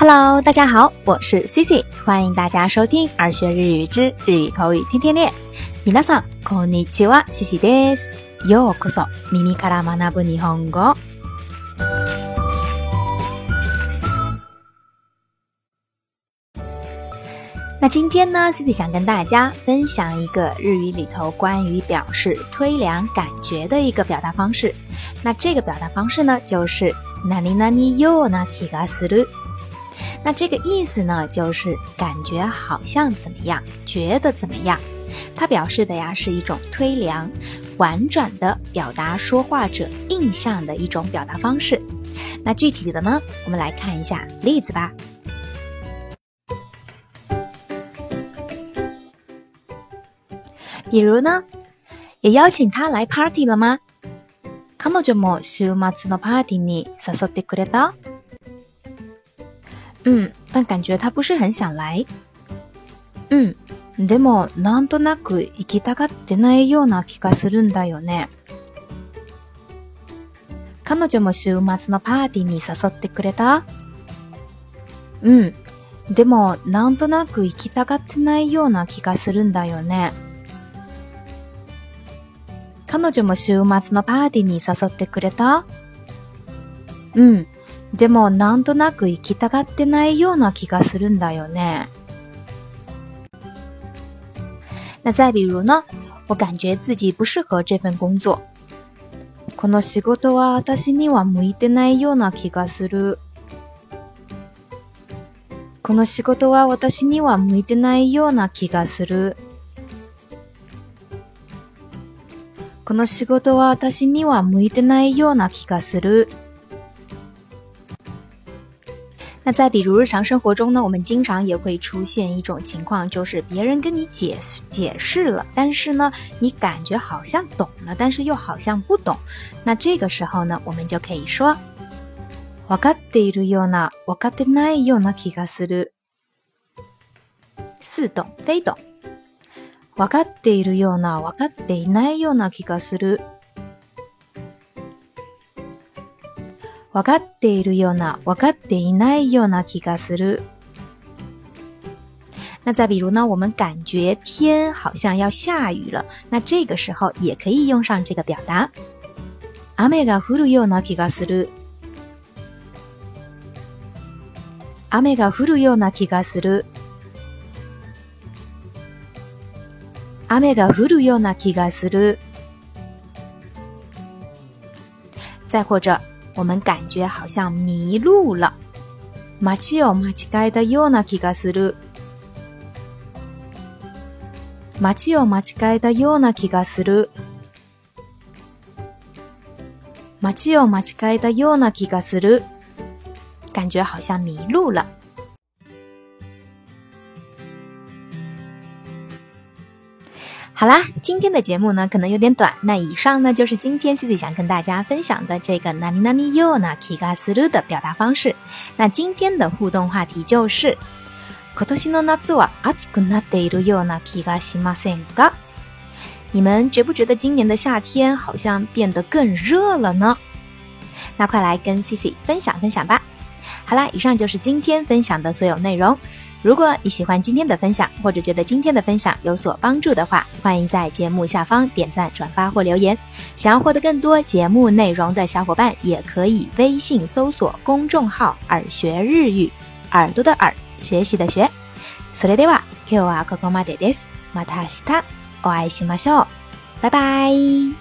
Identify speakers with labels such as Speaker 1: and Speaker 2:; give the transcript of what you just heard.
Speaker 1: Hello，大家好，我是 Cici，欢迎大家收听《二学日语之日语口语天天练》。皆さんこんにちは、Cici です。ようこそ、耳から学ぶ日本語。那今天呢，Cici 想跟大家分享一个日语里头关于表示推量感觉的一个表达方式。那这个表达方式呢，就是ナにナニ、ような気がする。那这个意思呢，就是感觉好像怎么样，觉得怎么样，它表示的呀是一种推量、婉转的表达说话者印象的一种表达方式。那具体的呢，我们来看一下例子吧。比如呢，也邀请他来 party 了吗？彼女も週末のパーティーに誘ってくれた。うん、但感觉他不是很想来。うん、でもなんとなく行きたがってないような気がするんだよね。彼女も週末のパーティーに誘ってくれたうん。でも、なんとなく行きたがってないような気がするんだよね。彼女も週末のパーティーに誘ってくれたうん。でもなんとなく行きたがってないような気がするんだよね。那再比如呢？我感觉自己不适合这份工作。この仕事は私には向いてないような気がする。この仕事は私には向いてないような気がする。この仕事は私には向いてないような気がする。再比如日常生活中呢，我们经常也会出现一种情况，就是别人跟你解释解释了，但是呢，你感觉好像懂了，但是又好像不懂。那这个时候呢，我们就可以说：わかっているような、わかってないような気がする。わかっているような、わかっていないような気がする。雨该下路又呢？雨该い奈又呢？起个思路。那再比如呢？我们感觉天好像要下雨了，那这个时候也可以用上这个表达：雨该下路又呢？起が思路。雨该るよ又呢？起が思路。雨该るよ又呢？起が思路。再或者。我们感觉好像迷路了。街を間違えたような気がする。街を間違えたような気がする。街を間違えたような気がする。感觉好像迷路了。好啦，今天的节目呢可能有点短，那以上呢就是今天 Cici 想跟大家分享的这个 nani nani 哪里哪里哟呢，気がする的表达方式。那今天的互动话题就是，今年の夏は暑くなっているような気がしませんか？你们觉不觉得今年的夏天好像变得更热了呢？那快来跟 Cici 分享分享吧。好啦，以上就是今天分享的所有内容。如果你喜欢今天的分享，或者觉得今天的分享有所帮助的话，欢迎在节目下方点赞、转发或留言。想要获得更多节目内容的小伙伴，也可以微信搜索公众号“耳学日语”，耳朵的耳，学习的学。それでは、今日はここまでです。また明日お会いしましょう。拜拜。